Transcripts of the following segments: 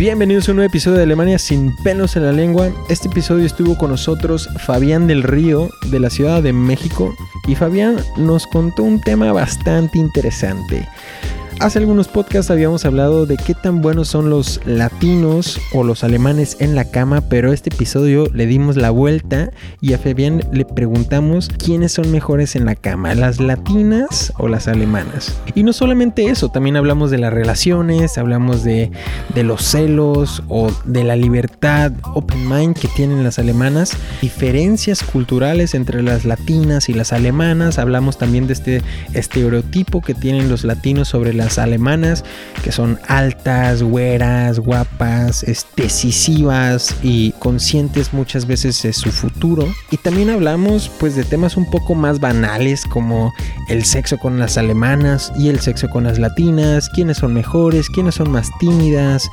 Bienvenidos a un nuevo episodio de Alemania sin pelos en la lengua. Este episodio estuvo con nosotros Fabián del Río de la Ciudad de México y Fabián nos contó un tema bastante interesante. Hace algunos podcasts habíamos hablado de qué tan buenos son los latinos o los alemanes en la cama, pero este episodio le dimos la vuelta y a Fabián le preguntamos quiénes son mejores en la cama, las latinas o las alemanas. Y no solamente eso, también hablamos de las relaciones, hablamos de, de los celos o de la libertad, open mind que tienen las alemanas, diferencias culturales entre las latinas y las alemanas, hablamos también de este estereotipo que tienen los latinos sobre las alemanas, que son altas, güeras, guapas, decisivas y conscientes muchas veces de su futuro. Y también hablamos pues de temas un poco más banales como el sexo con las alemanas y el sexo con las latinas, quiénes son mejores, quiénes son más tímidas,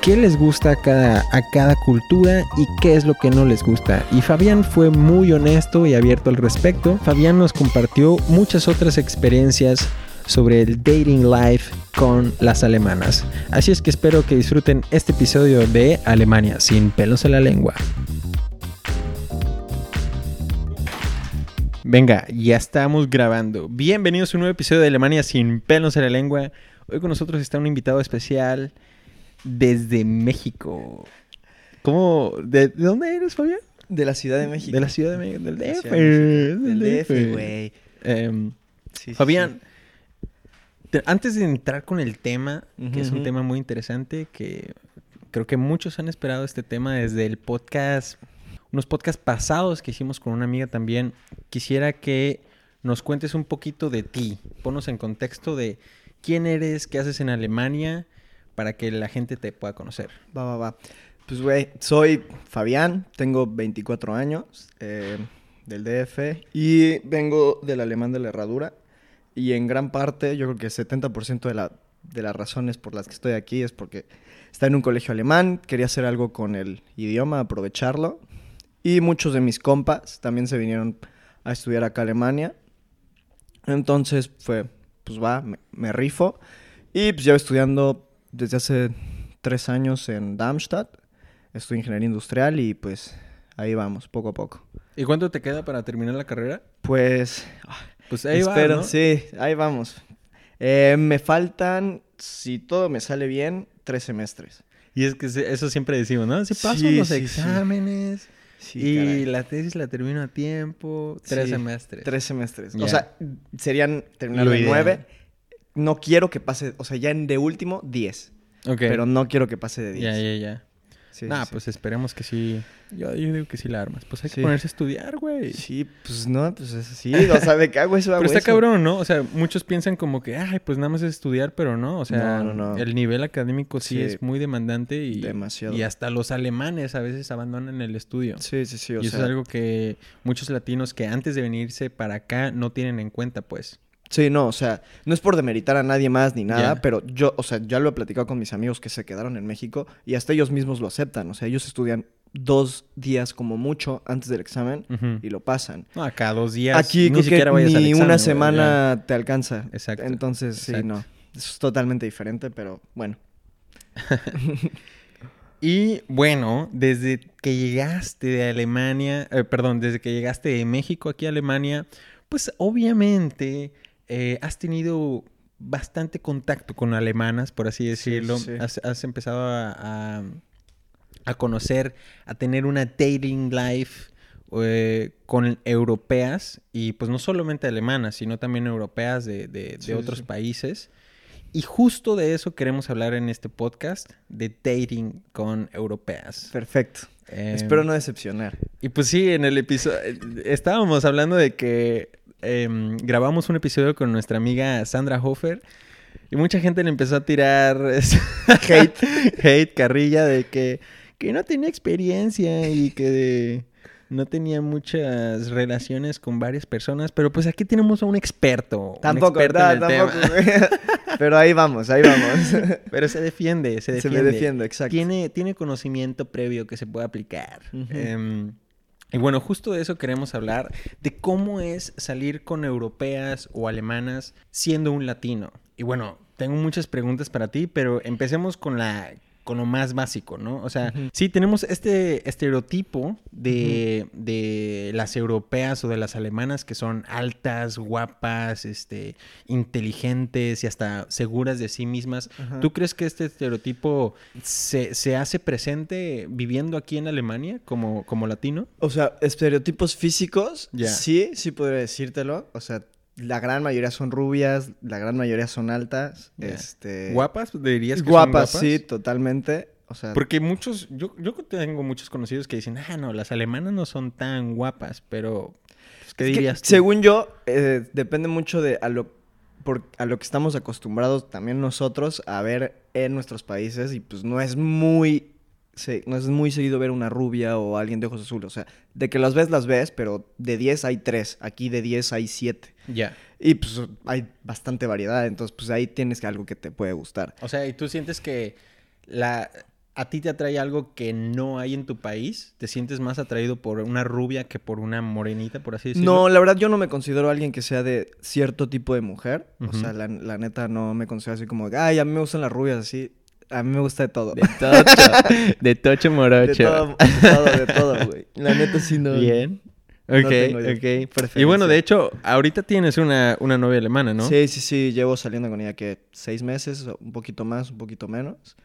qué les gusta a cada, a cada cultura y qué es lo que no les gusta. Y Fabián fue muy honesto y abierto al respecto. Fabián nos compartió muchas otras experiencias sobre el dating life con las alemanas. Así es que espero que disfruten este episodio de Alemania sin pelos en la lengua. Venga, ya estamos grabando. Bienvenidos a un nuevo episodio de Alemania sin pelos en la lengua. Hoy con nosotros está un invitado especial desde México. ¿Cómo? ¿De, dónde eres, Fabián? De la Ciudad de México. De la Ciudad de México, del DF. Del DF, güey. Em, Fabián, antes de entrar con el tema, que es un tema muy interesante, que creo que muchos han esperado este tema desde el podcast, unos podcasts pasados que hicimos con una amiga también, quisiera que nos cuentes un poquito de ti, ponos en contexto de quién eres, qué haces en Alemania, para que la gente te pueda conocer. Va, va, va. Pues, güey, soy Fabián, tengo 24 años, eh, del DF, y vengo del alemán de la herradura. Y en gran parte, yo creo que 70% de, la, de las razones por las que estoy aquí es porque está en un colegio alemán, quería hacer algo con el idioma, aprovecharlo. Y muchos de mis compas también se vinieron a estudiar acá a Alemania. Entonces fue, pues va, me, rifo. Y pues llevo estudiando desde hace tres años en Darmstadt. Estudio ingeniería industrial y pues ahí vamos, poco a poco. ¿Y cuánto te queda para terminar la carrera? Pues pues ahí va, Sí, ahí vamos. Eh, me faltan, si todo me sale bien, tres semestres. Y es que eso siempre decimos, ¿no? Si paso los exámenes y la tesis la termino a tiempo, tres semestres. Tres semestres. O sea, serían terminar de nueve. No quiero que pase, o sea, ya en de último, diez. Ok. Pero no quiero que pase de diez. Ya, ya, ya. Sí, nah, pues esperemos que sí. Yo, digo que sí la armas. Pues hay que ponerse a estudiar, güey. Sí, pues no, pues es así. O sea, ¿de qué hago eso? pero está cabrón, ¿no? O sea, muchos piensan como que, ay, pues nada más es estudiar, pero no. O sea, el nivel académico sí, es muy demandante y. Demasiado. Y hasta los alemanes a veces abandonan el estudio. Sí, sí, sí. y eso es algo que muchos latinos que antes de venirse para acá no tienen en cuenta, pues. Sí, no, o sea, no es por demeritar a nadie más ni nada, pero yo, o sea, ya lo he platicado con mis amigos que se quedaron en México y hasta ellos mismos lo aceptan. O sea, ellos estudian dos días como mucho antes del examen y lo pasan. No, acá dos días. Aquí ni siquiera vayas ni una semana te alcanza. Exacto. Entonces, sí, no. Es totalmente diferente, pero bueno. y bueno, desde que llegaste de Alemania, eh, perdón, desde que llegaste de México aquí a Alemania, pues obviamente eh, has tenido bastante contacto con alemanas, por así decirlo. Has, empezado a, conocer, a tener una dating life eh, con europeas, y pues no solamente alemanas, sino también europeas de, otros países. Y justo de eso queremos hablar en este podcast, de dating con europeas. Perfecto. Em, Espero no decepcionar. Y pues sí, en el episodio estábamos hablando de que Em, grabamos un episodio con nuestra amiga Sandra Hofer. Y mucha gente le empezó a tirar hate, hate, carrilla de que, que no tenía experiencia y que no tenía muchas relaciones con varias personas. Pero pues aquí tenemos a un experto. Tampoco, ¿verdad? Tampoco. pero ahí vamos, ahí vamos. pero se defiende, se defiende. Se me defiende, exacto. Tiene, tiene conocimiento previo que se puede aplicar. Y bueno, justo de eso queremos hablar, de cómo es salir con europeas o alemanas siendo un latino. Y bueno, tengo muchas preguntas para ti, pero empecemos con la con lo más básico, ¿no? O sea, sí tenemos este estereotipo de, de las europeas o de las alemanas que son altas, guapas, este, inteligentes y hasta seguras de sí mismas. ¿Tú crees que este estereotipo se, se hace presente viviendo aquí en Alemania como, como latino? O sea, estereotipos físicos, sí, sí podría decírtelo. O sea, la gran mayoría son rubias, la gran mayoría son altas. Este, ¿Guapas? ¿Dirías que son guapas, guapas? sí, totalmente. O sea, Porque muchos, yo, yo tengo muchos conocidos que dicen, ah, no, las alemanas no son tan guapas, pero, pues, ¿qué que, dirías tú? según yo, eh, depende mucho de a lo, por- a lo que estamos acostumbrados también nosotros a ver en nuestros países. Y pues no es muy. Se- no es muy seguido ver una rubia o alguien de ojos azules. O sea, de que las ves, las ves, pero de 10 hay 3. Aquí de 10 hay 7. Ya. Y pues hay bastante variedad, entonces pues ahí tienes algo que te puede gustar. O sea, ¿y tú sientes que la, a ti te atrae algo que no hay en tu país? ¿Te sientes más atraído por una rubia que por una morenita, por así decirlo? No, la verdad yo no me considero alguien que sea de cierto tipo de mujer. O sea, la, la neta no me considero así como, ay, a mí me gustan las rubias, así. A mí me gusta de todo. De tocho. de tocho De morocho. todo, de todo, de todo, güey. La neta sí no. Bien. no Ok, tengo ok. Y bueno, de hecho, ahorita tienes una, una novia alemana, ¿no? Sí, sí, sí. Llevo saliendo con ella que seis meses, un poquito más, un poquito menos.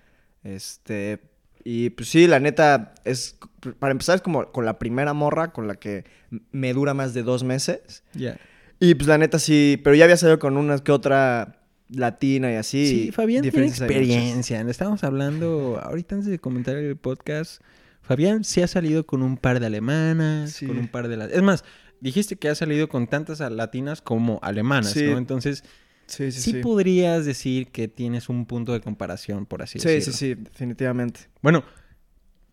Este. Y pues sí, la neta, es. Para empezar, es como con la primera morra con la que me dura más de dos meses. Ya. Y pues la neta sí, pero ya había salido con una que otra latina y así. Sí, Fabián tiene experiencia. Estábamos hablando ahorita antes de comentar el podcast. Fabián sí ha salido con un par de alemanas, Sí. con un par de... la- Es más, dijiste que ha salido con tantas latinas como alemanas, Sí. ¿no? Entonces, Sí, sí, sí, sí. podrías decir que tienes un punto de comparación, por así Sí, decirlo. sí, sí, definitivamente. Bueno,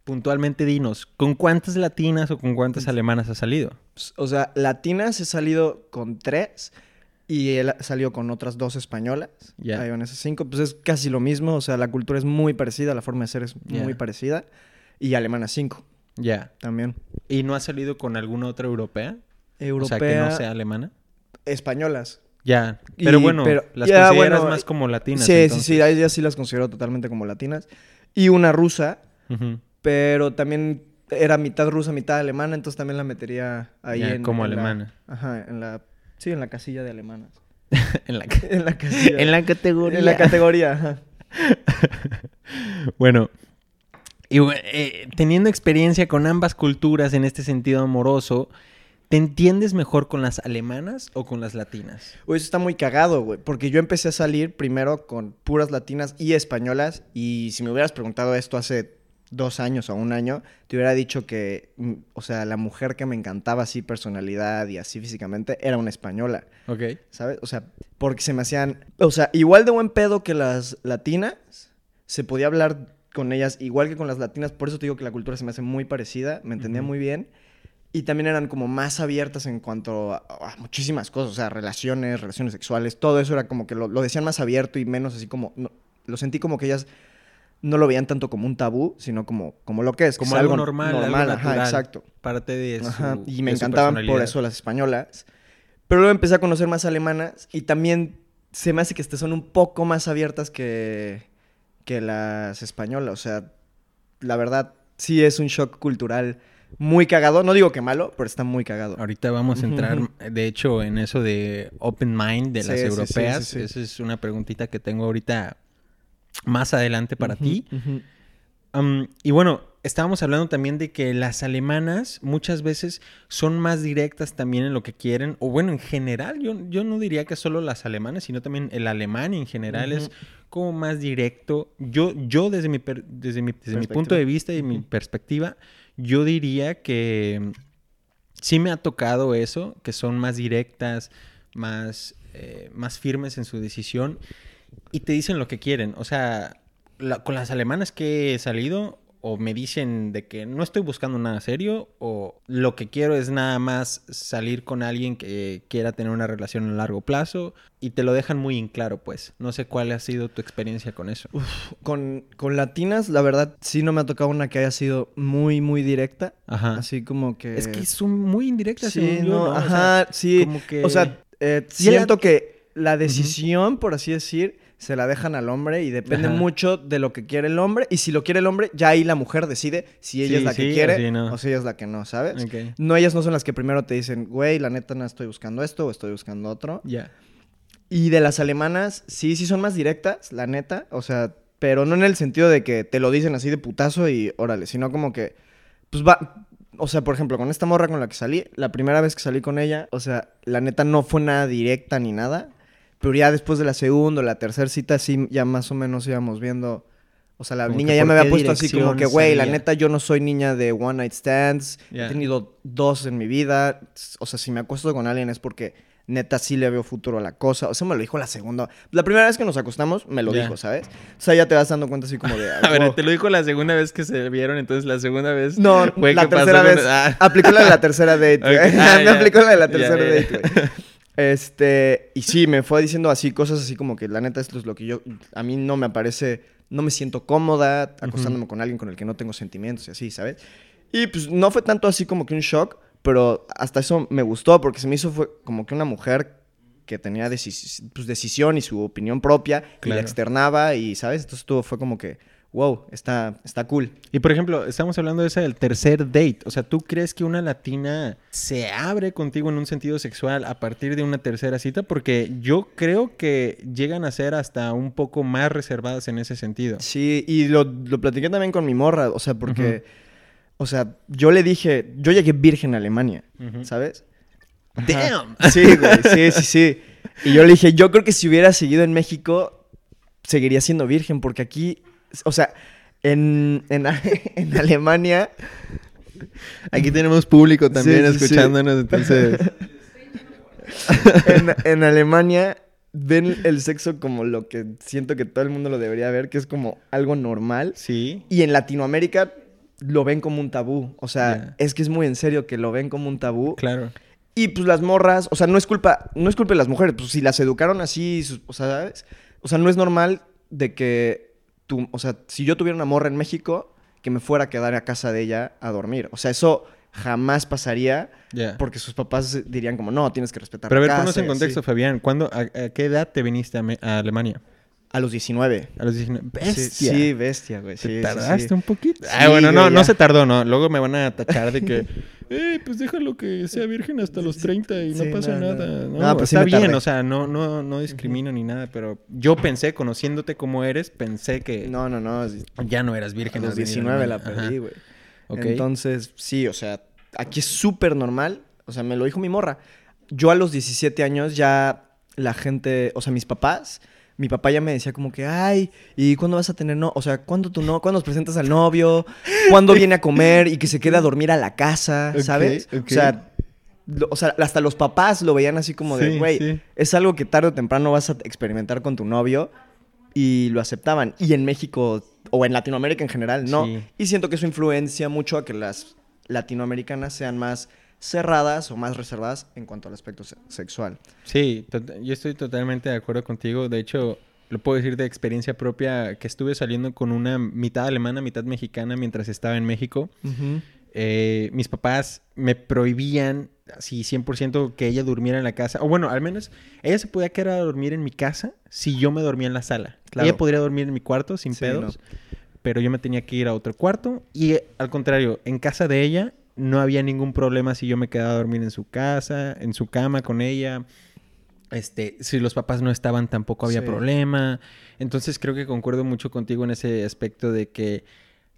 puntualmente dinos, ¿con cuántas latinas o con cuántas alemanas has salido? O sea, latinas he salido con tres y él ha salido con otras dos españolas. Ya. Ahí van esas cinco. Pues es casi lo mismo. O sea, la cultura es muy parecida, la forma de ser es muy parecida. Y alemana cinco Ya. también. ¿Y no has salido con alguna otra europea? Europea. O sea, que no sea alemana. Españolas. Ya, Y- pero bueno, pero- las consideras bueno, más como latinas. sí, entonces. sí, sí. Ahí ya sí las considero totalmente como latinas. Y una rusa, pero también era mitad rusa, mitad alemana. Entonces también la metería ahí en, como en la- alemana. ajá, en la... Sí, en la casilla de alemanas. en, la, En la casilla. en la categoría. En la categoría, bueno, y eh, teniendo experiencia con ambas culturas en este sentido amoroso, ¿te entiendes mejor con las alemanas o con las latinas? Güey, eso está muy cagado, güey. Porque yo empecé a salir primero con puras latinas y españolas. Y si me hubieras preguntado esto hace dos años o un año, te hubiera dicho que, mm, o sea, la mujer que me encantaba así personalidad y así físicamente era una española, Ok. ¿sabes? O sea, porque se me hacían, o sea, igual de buen pedo que las latinas, se podía hablar con ellas igual que con las latinas. Por eso te digo que la cultura se me hace muy parecida, me entendía muy bien. Y también eran como más abiertas en cuanto a, a muchísimas cosas, o sea, relaciones, relaciones sexuales, todo eso era como que lo, lo decían más abierto y menos así como, no- lo sentí como que ellas no lo veían tanto como un tabú, sino como, como lo que es. Como es algo normal, algo normal, natural. ajá, exacto. Parte de Ajá, y me encantaban por eso las españolas. Pero luego empecé a conocer más alemanas y también se me hace que son un poco más abiertas que, que las españolas. O sea, la verdad, sí es un shock cultural muy cagado. No digo que malo, pero está muy cagado. Ahorita vamos a entrar, de hecho, en eso de open mind de Sí, las sí, europeas. sí. Esa es una preguntita que tengo ahorita más adelante para ti. y bueno, estábamos hablando también de que las alemanas muchas veces son más directas también en lo que quieren, o bueno, en general, yo, yo no diría que solo las alemanas, sino también el alemán en general es como más directo. Yo, yo desde mi, per- desde mi, desde mi punto de vista y mi perspectiva, yo diría que sí me ha tocado eso, que son más directas, más, eh, más firmes en su decisión y te dicen lo que quieren. O sea, la- con las alemanas que he salido, o me dicen de que no estoy buscando nada serio, o lo que quiero es nada más salir con alguien que quiera tener una relación a largo plazo, y te lo dejan muy en claro, pues. No sé cuál ha sido tu experiencia con eso. Con, con latinas, la verdad, sí no me ha tocado una que haya sido muy, muy directa. Ajá. Así como que... Es que son muy indirectas, Sí, según yo, no, ¿no? O sea, ajá, sí. como que- O sea, eh, siento que la decisión, por así decir, se la dejan al hombre y depende Ajá. mucho de lo que quiere el hombre. Y si lo quiere el hombre, ya ahí la mujer decide si ella Sí, es la sí, que o quiere si no. o si ella es la que no, ¿sabes? Ok. No, ellas no son las que primero te dicen, güey, la neta no estoy buscando esto o estoy buscando otro. Ya. Y de las alemanas, sí, sí son más directas, la neta. O sea, pero no en el sentido de que te lo dicen así de putazo y órale, sino como que, pues va. O sea, por ejemplo, con esta morra con la que salí, la primera vez que salí con ella, o sea, la neta no fue nada directa ni nada. Pero ya después de la segunda o la tercera cita, sí, ya más o menos íbamos viendo. O sea, la Como niña ya me había puesto así como que, güey, la neta yo no soy niña de one night stands. He tenido dos en mi vida. O sea, si me acuesto con alguien es porque neta sí le veo futuro a la cosa. O sea, me lo dijo la segunda. La primera vez que nos acostamos me lo dijo, ¿sabes? O sea, ya te vas dando cuenta así como de. A ver, te lo dijo la segunda vez que se vieron, entonces la segunda vez. No, fue la tercera con- vez. Ah. Aplicó la de la tercera date, güey. Ok. Ah, Me aplicó la de la tercera date, güey. Este, y sí, me fue diciendo así cosas así como que la neta esto es lo que yo, a mí no me parece, no me siento cómoda acostándome con alguien con el que no tengo sentimientos y así, ¿sabes? Y pues no fue tanto así como que un shock, pero hasta eso me gustó porque se me hizo fue como que una mujer que tenía decis- pues, decisión y su opinión propia y Claro. la externaba y, ¿sabes? Entonces todo fue como que, wow, está, está cool. Y por ejemplo, estamos hablando de ese del tercer date. O sea, ¿tú crees que una latina se abre contigo en un sentido sexual a partir de una tercera cita? Porque yo creo que llegan a ser hasta un poco más reservadas en ese sentido. Sí, y lo, lo platiqué también con mi morra, o sea, porque, o sea, yo le dije, yo llegué virgen a Alemania. ¿sabes? Ajá. Damn. Sí, güey, sí, sí, sí. Y yo le dije, yo creo que si hubiera seguido en México, seguiría siendo virgen, porque aquí, o sea, en, en, en Alemania, Aquí tenemos público también Sí, sí, sí. escuchándonos, entonces... en, en Alemania ven el sexo como lo que siento que todo el mundo lo debería ver, que es como algo normal. Sí. Y en Latinoamérica lo ven como un tabú. O sea, es que es muy en serio que lo ven como un tabú. Claro. Y pues las morras, o sea, no es culpa, no es culpa de las mujeres, pues si las educaron así, o sea, ¿sabes? O sea, no es normal de que o sea, si yo tuviera una morra en México, que me fuera a quedar a casa de ella a dormir. O sea, eso jamás pasaría porque sus papás dirían como, no, tienes que respetar Pero a ver, ponnos en contexto. Fabián. ¿Cuándo, a, a qué edad te viniste a, Me- a Alemania? A los 19. A los 19. Sí, ¡Bestia! Sí, bestia, güey. ¿Te Sí, tardaste sí. un poquito? Ah, bueno, no, güey, no se tardó, ¿no? Luego me van a tachar de que, eh, pues déjalo que sea virgen hasta los 30 y no pasa no, nada. No, No, pues está bien, o sea, no, no, no discrimino ni nada, pero yo pensé, conociéndote como eres, pensé que No, no, no. ya no eras A virgen. los a 19 la perdí, güey. Ok. Entonces, sí, o sea, aquí es súper normal. O sea, me lo dijo mi morra. Yo a los 17 años ya la gente, o sea, mis papás, mi papá ya me decía como que, ay, ¿y cuándo vas a tener no? O sea, ¿cuándo tú no? ¿Cuándo nos presentas al novio? ¿Cuándo viene a comer y que se quede a dormir a la casa? ¿Sabes? O sea, lo- o sea, hasta los papás lo veían así como de, güey, sí. es algo que tarde o temprano vas a experimentar con tu novio y lo aceptaban. Y en México o en Latinoamérica en general, no. Sí. Y siento que eso influencia mucho a que las latinoamericanas sean más cerradas o más reservadas en cuanto al aspecto se- sexual. Sí, yo estoy totalmente de acuerdo contigo. De hecho, lo puedo decir de experiencia propia, que estuve saliendo con una mitad alemana, mitad mexicana mientras estaba en México. Eh, mis papás me prohibían así 100% que ella durmiera en la casa. O bueno, al menos ella se podía quedar a dormir en mi casa si yo me dormía en la sala. Claro. Ella podría dormir en mi cuarto sin Sí, pedos, pero yo me tenía que ir a otro cuarto. Y al contrario, en casa de ella no había ningún problema si yo me quedaba a dormir en su casa, en su cama con ella. Este, si los papás no estaban tampoco había Sí. problema. Entonces creo que concuerdo mucho contigo en ese aspecto de que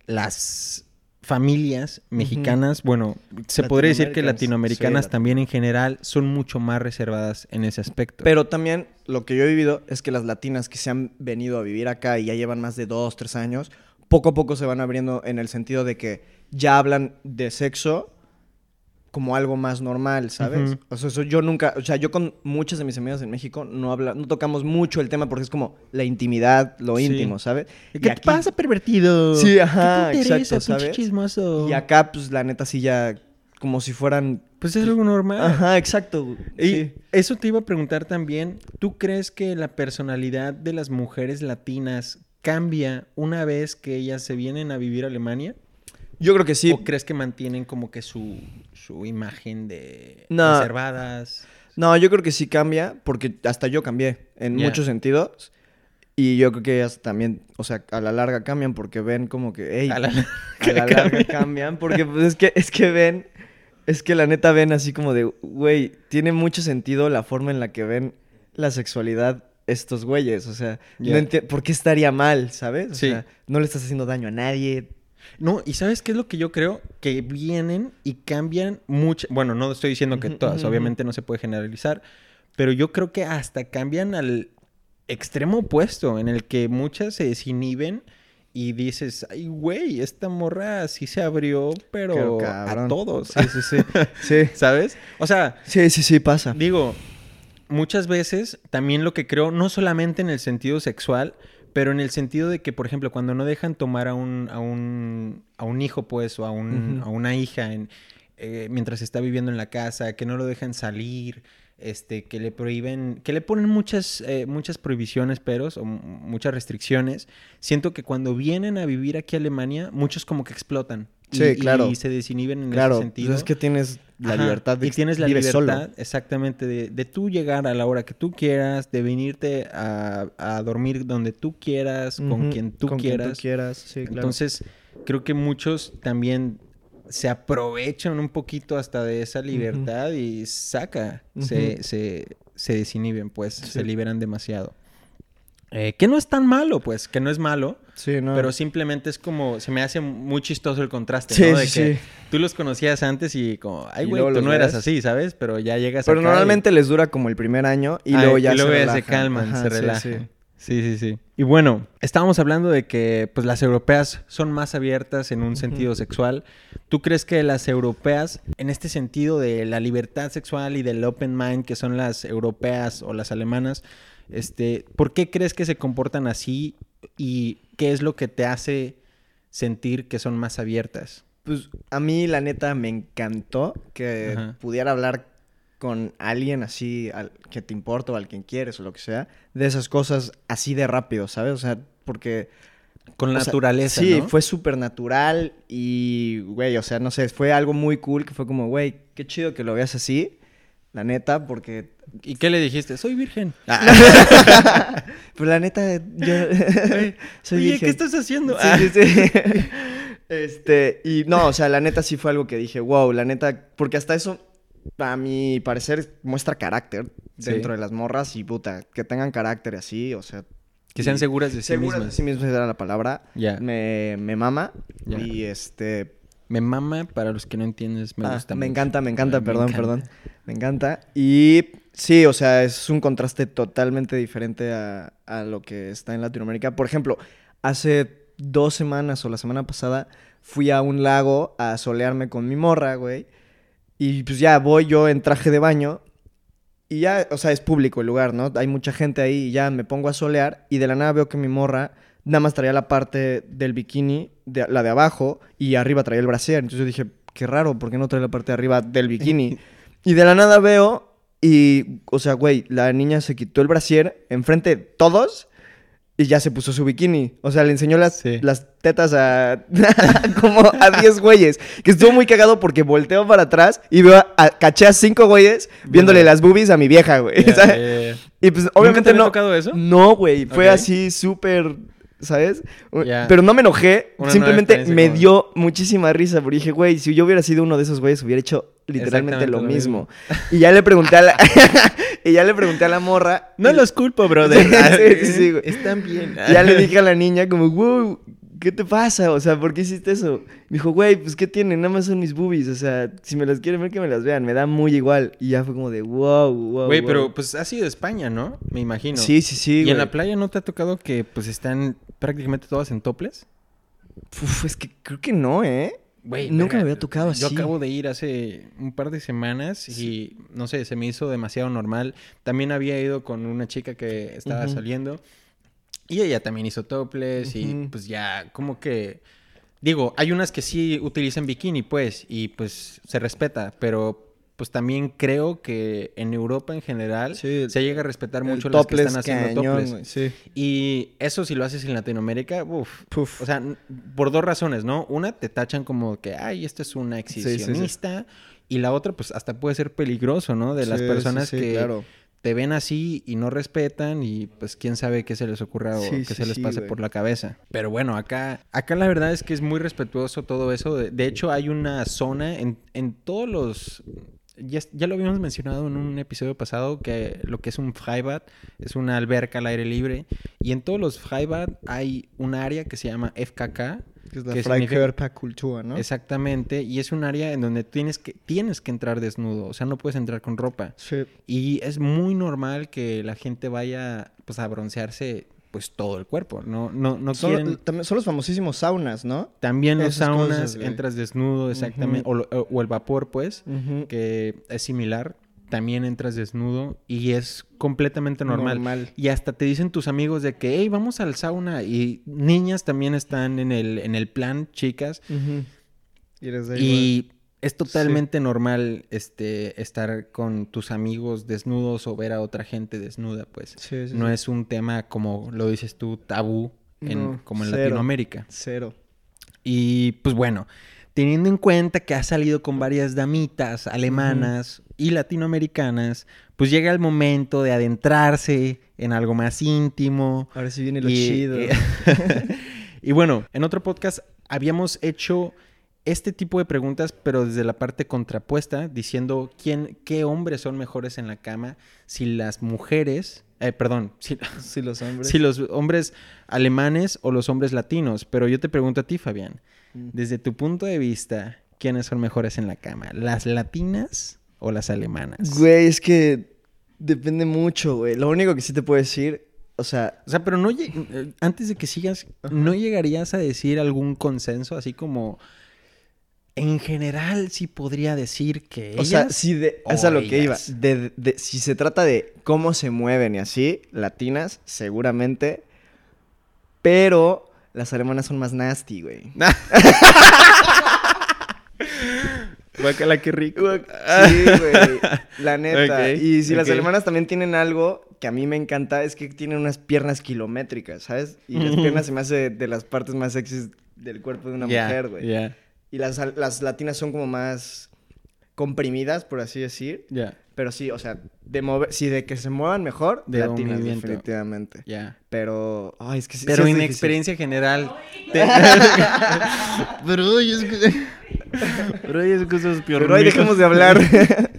las familias mexicanas, bueno, se podría decir que Latinoamericanas, latinoamericanas sí, también en general son mucho más reservadas en ese aspecto. Pero también lo que yo he vivido es que las latinas que se han venido a vivir acá y ya llevan más de dos, tres años, poco a poco se van abriendo en el sentido de que ya hablan de sexo como algo más normal, ¿sabes? O sea, eso yo nunca, o sea, yo con muchas de mis amigas en México no habla, no tocamos mucho el tema porque es como la intimidad, lo Sí. íntimo, ¿sabes? ¿Qué Y te aquí- pasa, pervertido? Sí, ajá, ¿Qué te interesa, exacto, ¿sabes? chismoso? Y acá, pues, la neta sí ya como si fueran... Pues es algo normal. Ajá, exacto. Y sí. eso te iba a preguntar también. ¿Tú crees que la personalidad de las mujeres latinas cambia una vez que ellas se vienen a vivir a Alemania? Yo creo que sí. ¿O crees que mantienen como que su, su imagen de No. reservadas? No, yo creo que sí cambia, porque hasta yo cambié en muchos sentidos. Y yo creo que ellas también, o sea, a la larga cambian porque ven como que, hey, A la- a la larga cambian porque pues es que es que ven es que la neta ven así como de güey tiene mucho sentido la forma en la que ven la sexualidad estos güeyes o sea no enti- por qué estaría mal sabes o Sí. sea no le estás haciendo daño a nadie No, y ¿sabes qué es lo que yo creo? Que vienen y cambian mucho. Bueno, no estoy diciendo que todas, obviamente no se puede generalizar, pero yo creo que hasta cambian al extremo opuesto, en el que muchas se desinhiben y dices, ay, güey, esta morra sí se abrió, pero a todos, sí sí sí sí ¿sabes? O sea, sí sí sí pasa Digo, muchas veces también lo que creo, no solamente en el sentido sexual, pero en el sentido de que, por ejemplo, cuando no dejan tomar a un, a un, a un hijo, pues, o a, un, a una hija en, eh, mientras está viviendo en la casa, que no lo dejan salir, este, que le prohíben, que le ponen muchas, eh, muchas prohibiciones, peros, o muchas restricciones. Siento que cuando vienen a vivir aquí a Alemania, muchos como que explotan. Y- Sí, claro. Y se desinhiben en claro ese pues sentido. es que tienes la Ajá, libertad de y tienes la libertad solo. exactamente de, de tú llegar a la hora que tú quieras, de venirte a, a dormir donde tú quieras, con quien tú con quieras. quien tú quieras sí claro Entonces, creo que muchos también se aprovechan un poquito hasta de esa libertad y saca, se, se, se desinhiben, pues, Sí. se liberan demasiado. Eh, que no es tan malo, pues, que no es malo, sí no pero simplemente es como, se me hace muy chistoso el contraste, Sí, ¿no? De sí, que tú los conocías antes y como, ay, güey, tú no eras así, ¿sabes? Pero ya llegas pero acá y- normalmente les dura como el primer año y luego ya y luego se, ya se calman, Ajá, se relajan. sí. Sí, sí. Y bueno, estábamos hablando de que pues las europeas son más abiertas en un sentido sexual. ¿Tú crees que las europeas, en este sentido de la libertad sexual y del open mind, que son las europeas o las alemanas, este, ¿por qué crees que se comportan así y qué es lo que te hace sentir que son más abiertas? Pues a mí la neta me encantó que Ajá. pudiera hablar con alguien así al que te importa o al quien quieres o lo que sea, de esas cosas así de rápido, ¿sabes? O sea, porque... Con la sea, naturaleza, Sí, ¿no? fue súper natural y, güey, o sea, no sé, fue algo muy cool que fue como, güey, qué chido que lo veas así, la neta, porque... ¿Y qué le dijiste? Soy virgen. Pues la neta, yo soy Oye, virgen. ¿qué estás haciendo? Sí, sí, sí. Este, y no, o sea, la neta sí fue algo que dije, wow, la neta, porque hasta eso, a mi parecer, muestra carácter dentro de las morras y puta, que tengan carácter así, o sea. Que sean seguras de sí seguras mismas. de sí mismas era la palabra. Ya. Me, me mama. Ya. Y este. Me mama, para los que no entiendes, me ah, gusta me mucho. encanta, me encanta, Me perdón, encanta. perdón. Me encanta. Y sí, o sea, es un contraste totalmente diferente a, a lo que está en Latinoamérica. Por ejemplo, hace dos semanas o la semana pasada fui a un lago a solearme con mi morra, güey. Y pues ya voy yo en traje de baño. Y ya, o sea, es público el lugar, ¿no? Hay mucha gente ahí y ya me pongo a solear y de la nada veo que mi morra nada más traía la parte del bikini, de, la de abajo, y arriba traía el brasier. Entonces yo dije, qué raro, ¿por qué no trae la parte de arriba del bikini? y de la nada veo y, o sea, güey, la niña se quitó el brasier enfrente de todos y ya se puso su bikini. O sea, le enseñó las, Sí. las tetas a como a 10 güeyes. Que estuvo muy cagado porque volteo para atrás y veo a, a- caché a 5 güeyes viéndole las boobies a mi vieja, güey. Ya. Y pues ¿Nunca te obviamente no. tocado eso? No, güey. Fue así súper. ¿Sabes? Pero no me enojé. Una simplemente me como- dio muchísima risa. Porque dije, güey, si yo hubiera sido uno de esos güeyes, hubiera hecho literalmente lo mismo. Y ya le pregunté a la. y ya le pregunté a la morra. No y- los culpo, brother. Sí, sí, sí, güey. Están bien. y ya le dije a la niña, como, wow, ¿qué te pasa? O sea, ¿por qué hiciste eso? Me dijo, güey, pues, ¿qué tiene? Nada más son mis boobies. O sea, si me las quieren ver, que me las vean. Me da muy igual. Y ya fue como de, wow, wow. Güey, wow. pero pues ha sido España, ¿no? Me imagino. Sí, sí, sí. ¿Y en la playa no te ha tocado que pues están prácticamente todas en toples? Uf, es que creo que no, ¿eh? Güey, Nunca me había tocado Yo así. acabo de ir hace un par de semanas y no sé, se me hizo demasiado normal. También había ido con una chica que estaba saliendo y ella también hizo toples y pues ya como que digo, hay unas que sí utilizan bikini pues y pues se respeta, pero pues también creo que en Europa en general Sí, se llega a respetar mucho las que están haciendo cañón, toples. Sí. Y eso si lo haces en Latinoamérica, uff. O sea, por dos razones, ¿no? Una, te tachan como que, ay, esta es una sí. exhibicionista. Y la otra, pues hasta puede ser peligroso, ¿no? De las personas sí, que, claro. Te ven así y no respetan y pues quién sabe qué se les ocurra o Sí, qué sí, se les pase por la cabeza. Pero bueno, acá, acá la verdad es que es muy respetuoso todo eso. De, de hecho, hay una zona en, en todos los... Ya, ya lo habíamos mencionado en un episodio pasado que lo que es un freibad es una alberca al aire libre y en todos los freibad hay un área que se llama FKK Que es la Freikörperkultur, ¿no? Exactamente, y es un área en donde tienes que, tienes que entrar desnudo, o sea, no puedes entrar con ropa. Sí. Y es muy normal que la gente vaya pues a broncearse pues todo el cuerpo, no no no Son, quieren también- son los famosísimos saunas, ¿no? también los esas saunas cosas, entras desnudo exactamente o, el vapor pues que es similar, también entras desnudo y es completamente normal. Normal. Y hasta te dicen tus amigos de que, hey, vamos al sauna. Y niñas también están en el, en el plan, chicas. Y es totalmente normal este, estar con tus amigos desnudos o ver a otra gente desnuda, pues. Sí, sí, no es un tema, como lo dices tú, tabú, en, No, como en cero. Latinoamérica. Cero. Y pues bueno, teniendo en cuenta que has salido con varias damitas alemanas y latinoamericanas, pues llega el momento de adentrarse en algo más íntimo. Ahora sí viene lo Y, chido. y bueno, en otro podcast habíamos hecho este tipo de preguntas, pero desde la parte contrapuesta, diciendo quién, qué hombres son mejores en la cama, si las mujeres, eh, perdón, si, sí, los hombres. si los hombres alemanes o los hombres latinos. Pero yo te pregunto a ti, Fabián. Desde tu punto de vista, ¿quiénes son mejores en la cama? ¿Las latinas o las alemanas? Güey, es que depende mucho, güey. Lo único que sí te puedo decir, o sea, O sea, pero no antes de que sigas, ¿no llegarías a decir algún consenso así como en general sí podría decir que o sea, ellas si de, o es a lo que iba. ellas? De, de- si se trata de cómo se mueven y así, latinas, seguramente. Pero las alemanas son más nasty, güey. Guácala, qué rico. Sí, güey. La neta. Y si las alemanas también tienen algo que a mí me encanta, es que tienen unas piernas kilométricas, ¿sabes? Y las piernas se me hace de las partes más sexys del cuerpo de una mujer, güey. Y las, las latinas son como más comprimidas, por así decir. ya, Pero sí, o sea, de mover, sí, de que se muevan mejor, De latinas, definitivamente. ya. Pero, ay, es que sí, Pero sí es en difícil. experiencia general. te- Pero oye, es que. Pero oye, es que esos Pero ahí dejemos de hablar.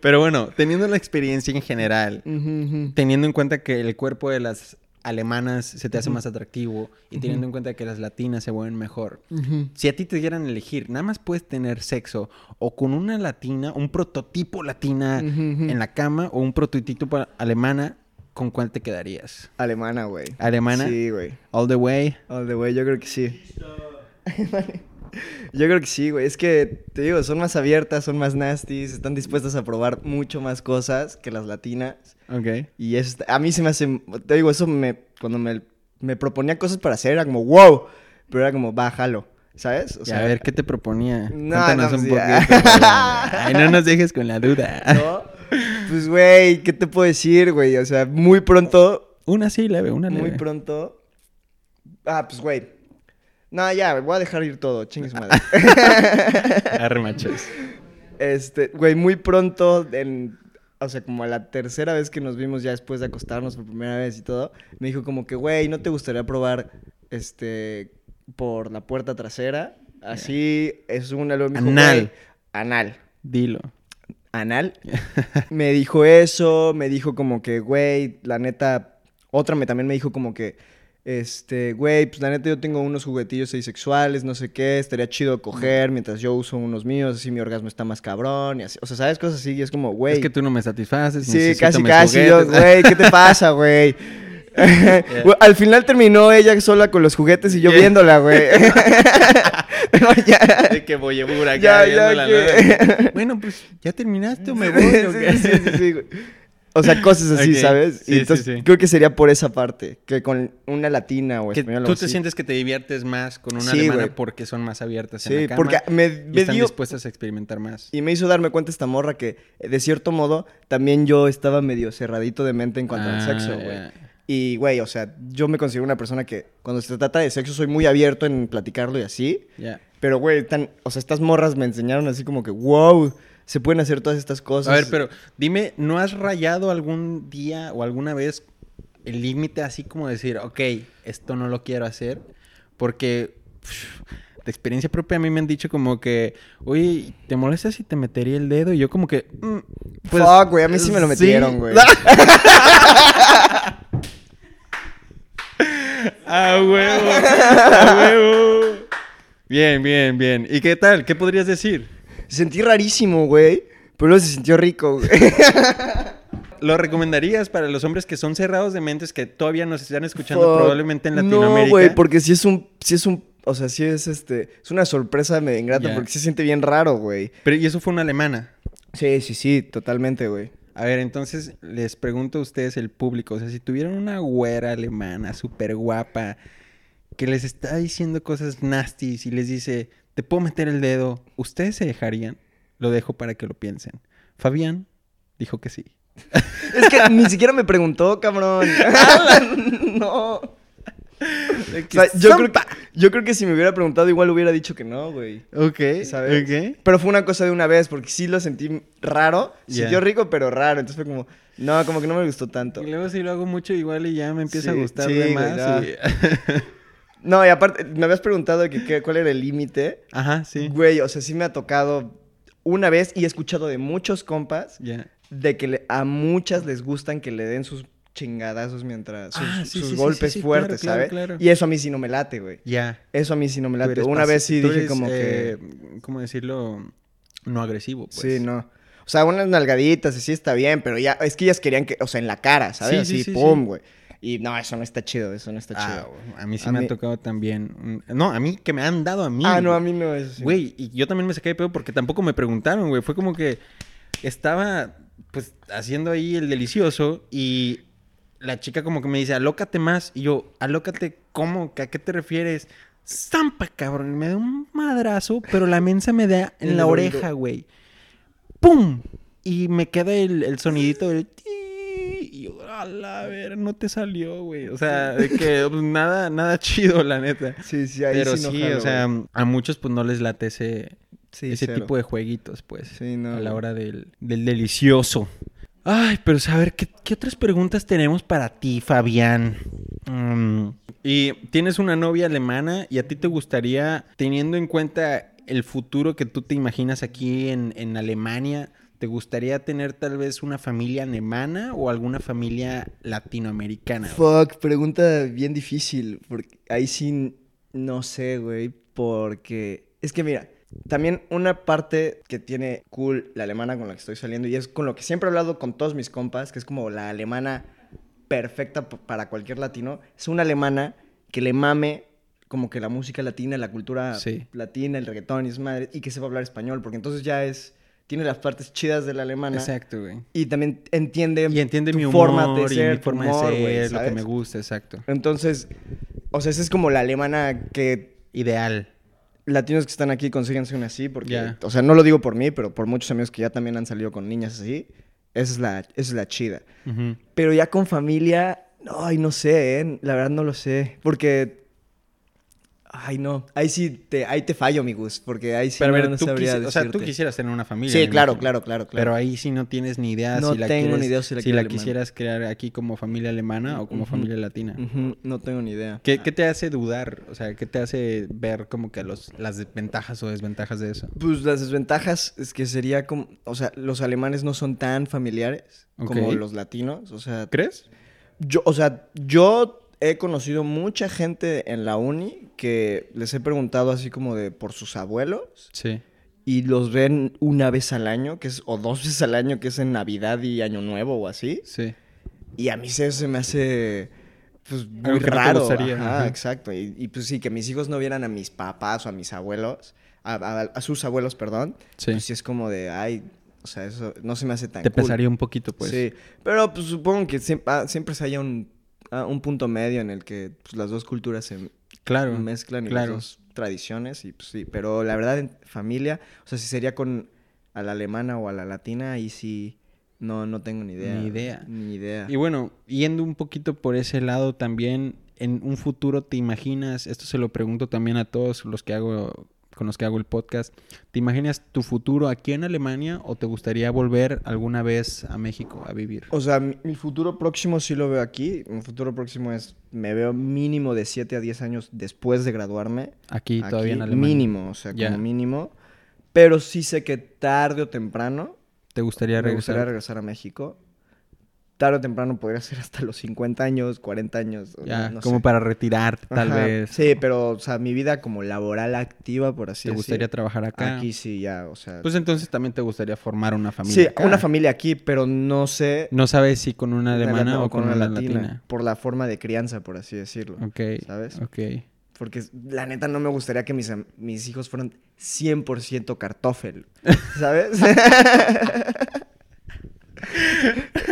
Pero bueno, teniendo la experiencia en general, teniendo en cuenta que el cuerpo de las alemanas se te hace más atractivo y teniendo en cuenta que las latinas se mueven mejor. Si a ti te dieran elegir, nada más puedes tener sexo o con una latina, un prototipo latina en la cama o un prototipo alemana, ¿con cuál te quedarías? Alemana, güey. ¿Alemana? Sí, güey. All the way. All the way, yo creo que sí. yo creo que sí, güey. Es que, te digo, son más abiertas, son más nasties, están dispuestas a probar mucho más cosas que las latinas. Ok. Y eso, a mí se me hace, te digo, eso me, cuando me, me proponía cosas para hacer, era como, wow, pero era como, bájalo, ¿sabes? Y a ver, ¿qué te proponía? No, Cuéntanos no, un poquito. Ay, no nos dejes con la duda. ¿no? Pues, güey, ¿qué te puedo decir, güey? O sea, muy pronto, Una sí leve, una leve. muy pronto. Ah, pues, güey. No, ya, voy a dejar ir todo, chingue su madre. Arre, machos. Este, güey, muy pronto, en, o sea, como a la tercera vez que nos vimos ya después de acostarnos por primera vez y todo, me dijo como que, güey, ¿no te gustaría probar, este, por la puerta trasera? Así, es me dijo, Anal. "Güey, Anal. Dilo. Anal. me dijo eso, me dijo como que, güey, la neta, otra me también me dijo como que, este, güey, pues la neta yo tengo unos juguetillos asexuales, no sé qué, estaría chido coger mientras yo uso unos míos, así mi orgasmo está más cabrón y así, o sea, ¿sabes? Cosas así y es como, güey. Es que tú no me satisfaces. Sí, casi, casi, yo, güey, ¿qué te pasa, güey? Al final terminó ella sola con los juguetes y yo Yeah. viéndola, güey. No, ya. De que voy acá Ya, viendo ya, la que- nada. Bueno, pues, ¿ya terminaste o me voy? o Sí, qué? sí, sí, sí, güey. O sea, cosas así, Ok, ¿sabes? sí, y entonces sí, sí. creo que sería por esa parte, que con una latina o española. tú o te así. sientes que te diviertes más con una Sí, alemana güey. porque son más abiertas en Sí, la cama porque me, y me están dio... dispuestas a experimentar más. Y me hizo darme cuenta esta morra que, de cierto modo, también yo estaba medio cerradito de mente en cuanto al Ah, sexo, güey. ya. Y, güey, o sea, yo me considero una persona que cuando se trata de sexo soy muy abierto en platicarlo y así. Ya. Pero, güey, tan, o sea, estas morras me enseñaron así como que, wow, se pueden hacer todas estas cosas. A ver, pero dime, ¿no has rayado algún día o alguna vez el límite así como decir, ok, esto no lo quiero hacer? Porque pff, de experiencia propia a mí me han dicho como que, oye, ¿te molesta si te metería el dedo? Y yo como que, mm, pues, Fuck, güey, a mí sí me lo metieron, güey. ¡A huevo! ¡A huevo! Bien, bien, bien. ¿Y qué tal? ¿Qué podrías decir? Sentí rarísimo, güey. Pero se sintió rico, güey. ¿Lo recomendarías para los hombres que son cerrados de mentes que todavía nos están escuchando Fuck. probablemente en No, Latinoamérica? güey, porque si es un, si es un, o sea, si es este, es una sorpresa medio ingrata porque se siente bien raro, güey. Pero y eso fue una alemana. Sí, sí, sí, totalmente, güey. A ver, entonces les pregunto a ustedes, el público, o sea, si tuvieran una güera alemana súper guapa que les está diciendo cosas nasty y les dice, te puedo meter el dedo, ¿ustedes se dejarían? Lo dejo para que lo piensen. Fabián dijo que sí. Es que ni siquiera me preguntó, cabrón. no. O sea, yo, creo que, yo creo que si me hubiera preguntado, igual hubiera dicho que no, güey. Ok, ¿Sabes? ok. Pero fue una cosa de una vez, porque sí lo sentí raro. Ya. Sintió rico, pero raro. Entonces fue como, no, como que no me gustó tanto. Y luego si lo hago mucho igual y ya me empieza Sí, a gustar sí, de güey, más. ya. y- No, y aparte, me habías preguntado que, qué- cuál era el límite. Ajá, sí. Güey, o sea, sí me ha tocado una vez y he escuchado de muchos compas de que le- a muchas les gustan que le den sus chingadazos mientras sus, Ah, sí, sus sí, sí, golpes sí, fuertes, claro, ¿sabes? claro, claro. Y eso a mí sí no me late, güey. Ya. Eso a mí sí no me late. Una vez sí dije eres, como eh, que ¿Cómo decirlo? No agresivo, pues. sí, no. O sea, unas nalgaditas sí está bien, pero ya es que ellas querían que, o sea, en la cara, ¿sabes? Sí, sí, Así, sí, pum, güey. Y no, eso no está chido, eso no está Ah, chido. a mí sí A me mí- ha tocado también. No, a mí que me han dado a mí. Ah, no, a mí no es. Güey, y yo también me saqué de pedo porque tampoco me preguntaron, güey. Fue como que estaba, pues, haciendo ahí el delicioso y la chica como que me dice, alócate más. Y yo, alócate, ¿cómo? ¿Que ¿A qué te refieres? Zampa, cabrón. Me da un madrazo, pero la mensa me da en la oreja, güey. ¡Pum! Y me queda el, el sonidito del... a la ver, no te salió, güey. O sea, de que pues, nada, nada chido, la neta. Sí, sí, ahí Pero sí, no sí, jalo, o sea, a muchos pues no les late ese, Sí, ese cero. tipo de jueguitos, pues. Sí, no, a la hora del, del delicioso. Ay, pero a ver, ¿qué, qué otras preguntas tenemos para ti, Fabián? Mm, y tienes una novia alemana y a ti te gustaría, teniendo en cuenta el futuro que tú te imaginas aquí en, en Alemania, ¿te gustaría tener tal vez una familia alemana o alguna familia latinoamericana? güey? Fuck, pregunta bien difícil. Porque ahí sí no sé, güey. Porque es que mira, también una parte que tiene cool la alemana con la que estoy saliendo y es con lo que siempre he hablado con todos mis compas, que es como la alemana perfecta para cualquier latino, es una alemana que le mame como que la música latina, la cultura Sí. latina, el reggaetón y es madre, y que sepa hablar español, porque entonces ya es, tiene las partes chidas de la alemana. Exacto, güey. Y también entiende, Y entiende tu mi humor forma de y ser, mi tu forma humor, de ser, lo que me gusta, exacto. Entonces, o sea, esa es como la alemana que Ideal. latinos que están aquí consíganse una así, porque, Ya. o sea, no lo digo por mí, pero por muchos amigos que ya también han salido con niñas así, esa es la, esa es la chida. Ujú. Pero ya con familia, ay, no sé, ¿eh? la verdad no lo sé, porque, ay, no, ahí sí te, ahí te fallo, mi Gus, porque ahí sí Pero no, ver, no tú, sabría o sea, tú quisieras tener una familia. Sí, claro, claro, claro, claro. Pero ahí sí no tienes ni idea No si la tengo quieres, ni idea si la si quisieras crear aquí como familia alemana o como familia latina. No tengo ni idea. ¿Qué, qué te hace dudar? O sea, ¿qué te hace ver como que los, las ventajas o desventajas de eso? Pues las desventajas es que sería como, o sea, los alemanes no son tan familiares como los latinos, o sea, ¿Crees? yo, o sea, yo he conocido mucha gente en la uni que les he preguntado así como de por sus abuelos Sí. y los ven una vez al año, que es o dos veces al año, que es en Navidad y Año Nuevo o así, Sí. y a mí se, se me hace pues muy no raro, gustaría, ajá, ajá. exacto, y, y, pues sí que mis hijos no vieran a mis papás o a mis abuelos, a, a- a sus abuelos, perdón, Sí. pues sí es como de, ay, o sea, eso no se me hace tan Te cool. pesaría un poquito, pues. Sí, pero pues supongo que siempre, ah, siempre se haya un, ah, un punto medio en el que pues, las dos culturas se Claro. mezclan y claro. las dos tradiciones y pues sí, pero la verdad en familia, o sea, si sería con a la alemana o a la latina, ahí sí no, no tengo ni idea. Ni idea. Ni idea. Y bueno, yendo un poquito por ese lado también, en un futuro te imaginas, esto se lo pregunto también a todos los que hago con los que hago el podcast, ¿te imaginas tu futuro aquí en Alemania o te gustaría volver alguna vez a México a vivir? O sea, mi, mi futuro próximo sí lo veo aquí. Mi futuro próximo es, me veo mínimo de 7 a 10 años después de graduarme. Aquí, Aquí, todavía en Alemania. Mínimo, o sea, como mínimo. Pero sí sé que tarde o temprano ¿Te gustaría me regresar? gustaría regresar a México. Tarde o temprano podría ser hasta los 50 años, 40 años. Ya, no como sé. para retirarte, tal Ajá, vez. Sí, pero, o sea, mi vida como laboral activa, por así ¿Te decirlo. gustaría trabajar acá? Aquí sí, ya, o sea. Pues entonces también te gustaría formar una familia sí, acá. una familia aquí, pero no sé. No sabes si con una alemana o con, una, latina. Por la forma de crianza, por así decirlo. Ok, ¿Sabes? ok. Porque la neta no me gustaría que mis, mis hijos fueran 100% cartófel. ¿Sabes?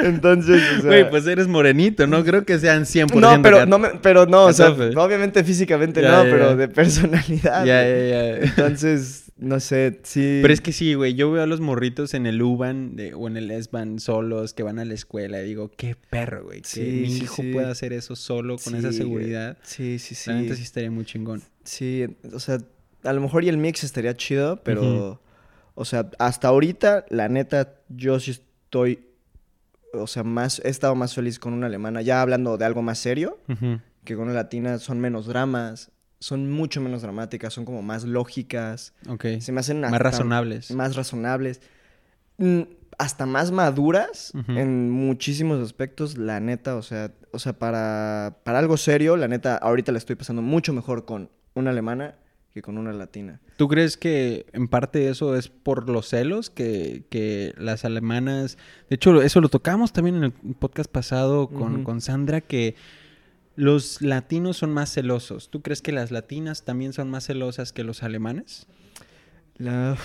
Entonces, o sea... Güey, pues eres morenito, no creo que sean 100% no, pero no, me- pero no, o sea, obviamente físicamente Ya, no, ya, pero ya. de personalidad. Ya, ya, ya. Entonces, no sé, sí. Pero es que sí, güey, yo veo a los morritos en el U-Bahn de- o en el S-Bahn solos que van a la escuela y digo, qué perro, güey, que Sí, mi sí, hijo sí. pueda hacer eso solo con esa seguridad. Sí, sí, sí. Neta sí estaría muy chingón. Sí, o sea, a lo mejor y el mix estaría chido, pero, o sea, hasta ahorita, la neta, yo sí estoy, o sea, más, he estado más feliz con una alemana, ya hablando de algo más serio, que con una latina son menos dramas, son mucho menos dramáticas, son como más lógicas, Ok. se me hacen Más razonables. más razonables, mm, hasta más maduras en muchísimos aspectos, la neta, o sea, o sea, para, para algo serio, la neta, ahorita la estoy pasando mucho mejor con una alemana que con una latina. ¿Tú crees que en parte eso es por los celos que, que las alemanas... De hecho, eso lo tocamos también en el podcast pasado con, con Sandra, que los latinos son más celosos. ¿Tú crees que las latinas también son más celosas que los alemanes? La...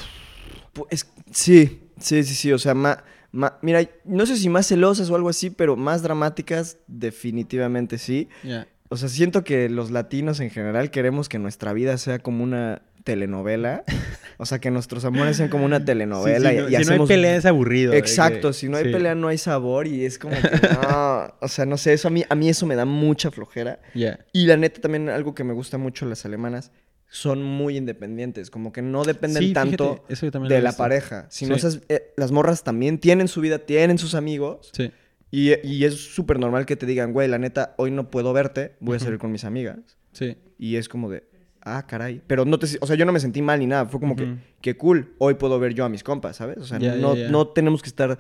Pues, sí, sí, sí, sí, o sea, ma- ma- mira, no sé si más celosas o algo así, pero más dramáticas, definitivamente sí. Ya. O sea, siento que los latinos en general queremos que nuestra vida sea como una telenovela. O sea, que nuestros amores sean como una telenovela. Sí, y, no, y si no hay hacemos- pelea es aburrido. Exacto, que- si no hay sí. pelea no hay sabor y es como que no, o sea, no sé, eso a mí, a mí eso me da mucha flojera. Y la neta también algo que me gusta mucho las alemanas son muy independientes, como que no dependen Sí, tanto de la pareja. Sino Sí. esas, eh, las morras también tienen su vida, tienen sus amigos. Sí. Y, y es súper normal que te digan, güey, la neta, hoy no puedo verte, voy a salir con mis amigas. Sí. Y es como de, ah, caray. Pero no te, o sea, yo no me sentí mal ni nada. Fue como que, qué cool, hoy puedo ver yo a mis compas, ¿sabes? O sea, no, no tenemos que estar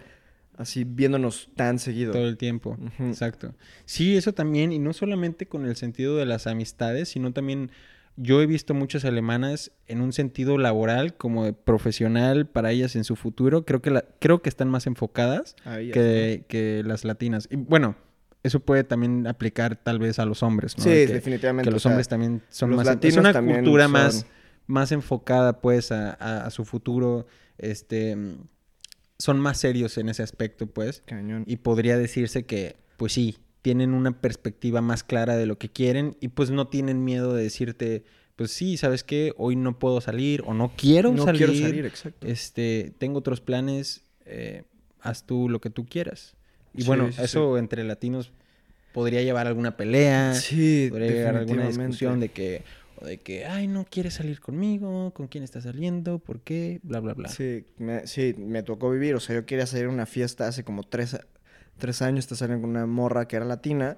así viéndonos tan seguido. Todo el tiempo. Exacto. Sí, eso también, y no solamente con el sentido de las amistades, sino también yo he visto muchas alemanas en un sentido laboral, como de profesional para ellas en su futuro. Creo que, la, creo que están más enfocadas Ahí, que, que las latinas. Y bueno, eso puede también aplicar tal vez a los hombres, ¿no? Sí, que, definitivamente. que los o sea, hombres también son los más... Es latinos una también cultura son- más, más enfocada, pues, a, a- a su futuro. Este... Son más serios en ese aspecto, pues. Cañón. Y podría decirse que, pues sí, tienen una perspectiva más clara de lo que quieren y pues no tienen miedo de decirte, pues sí, ¿sabes qué? Hoy no puedo salir o no quiero no salir. quiero salir, exacto. Este, tengo otros planes, eh, haz tú lo que tú quieras. Y Sí, bueno, sí, eso entre latinos podría llevar a alguna pelea, sí, podría llevar a alguna discusión de que, o de que, ay, no quieres salir conmigo, con quién estás saliendo, por qué, bla, bla, bla. Sí me, sí, me tocó vivir. O sea, yo quería salir a una fiesta hace como tres, tres años. Estaba saliendo con una morra que era latina.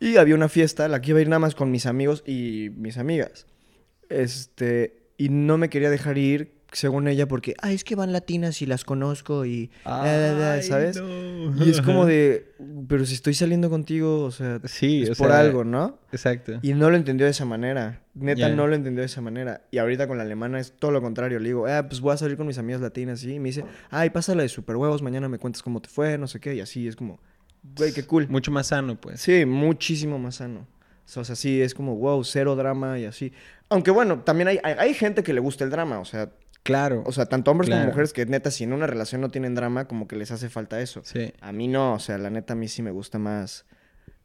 Y había una fiesta la que iba a ir nada más con mis amigos y mis amigas. Este, y no me quería dejar ir, según ella, porque, ay, es que van latinas y las conozco y, da, da, da", Ay, ¿sabes? no. Y es como de, pero si estoy saliendo contigo, o sea, Sí, es o por sea, algo, ¿no? Exacto. Y no lo entendió de esa manera. Neta, no lo entendió de esa manera. Y ahorita con la alemana es todo lo contrario. Le digo, ah, pues voy a salir con mis amigas latinas, ¿sí? Y me dice, ay, pásala de super huevos, mañana me cuentas cómo te fue, no sé qué. Y así es como, güey, qué cool. Mucho más sano, pues. Sí, muchísimo más sano. O sea, sí, es como, wow, cero drama y así. Aunque bueno, también hay, hay, hay gente que le gusta el drama. O sea, Claro. o sea, tanto hombres Claro. como mujeres que neta, si en una relación no tienen drama, como que les hace falta eso. sí. A mí no, o sea, la neta a mí sí me gusta más,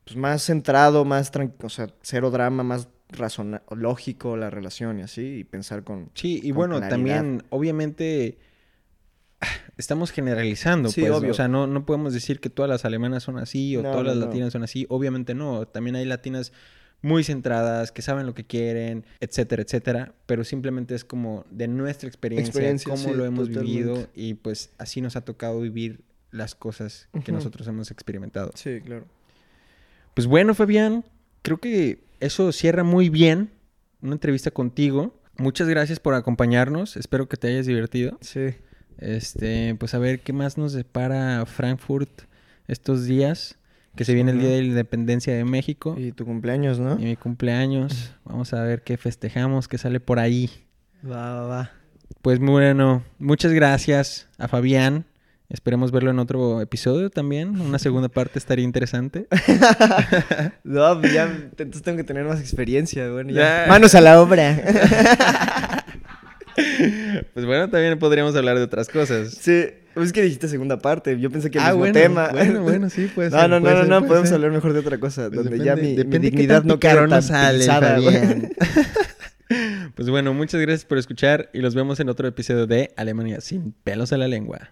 pues más centrado, más tranquilo, o sea, cero drama, más lógico la relación y así, y pensar con... Sí, y con bueno, claridad. también, obviamente, estamos generalizando, Sí, pues. obvio. O sea, no, no podemos decir que todas las alemanas son así o No, todas no, las no. latinas son así. Obviamente no. También hay latinas muy centradas, que saben lo que quieren, etcétera, etcétera, pero simplemente es como de nuestra experiencia, Experiencia, cómo sí, lo hemos totalmente. vivido y pues así nos ha tocado vivir las cosas que nosotros hemos experimentado. Sí, claro. Pues bueno, Fabián, creo que eso cierra muy bien una entrevista contigo. Muchas gracias por acompañarnos. Espero que te hayas divertido. Sí. Este, pues a ver qué más nos depara Frankfurt estos días, que se viene el. Día de la Independencia de México y, Y tu cumpleaños, ¿no? mi cumpleaños. Vamos a ver qué festejamos, qué sale por ahí. Va, va, va. Pues bueno, muchas gracias a Fabián. Esperemos verlo en otro episodio también. Una segunda parte estaría interesante. No, pues ya, entonces tengo que tener más experiencia, bueno. Ya. Manos a la obra. Pues bueno, también podríamos hablar de otras cosas. sí, pues es que dijiste segunda parte, yo pensé que el Ah, mismo bueno, tema. bueno, bueno, sí, puede No, no, no, puede no, ser, no, podemos ser. hablar mejor de otra cosa, Pues donde depende- ya mi, dignidad no queda tan sale. Pues bueno, muchas gracias por escuchar y los vemos en otro episodio de Alemania sin pelos en la lengua.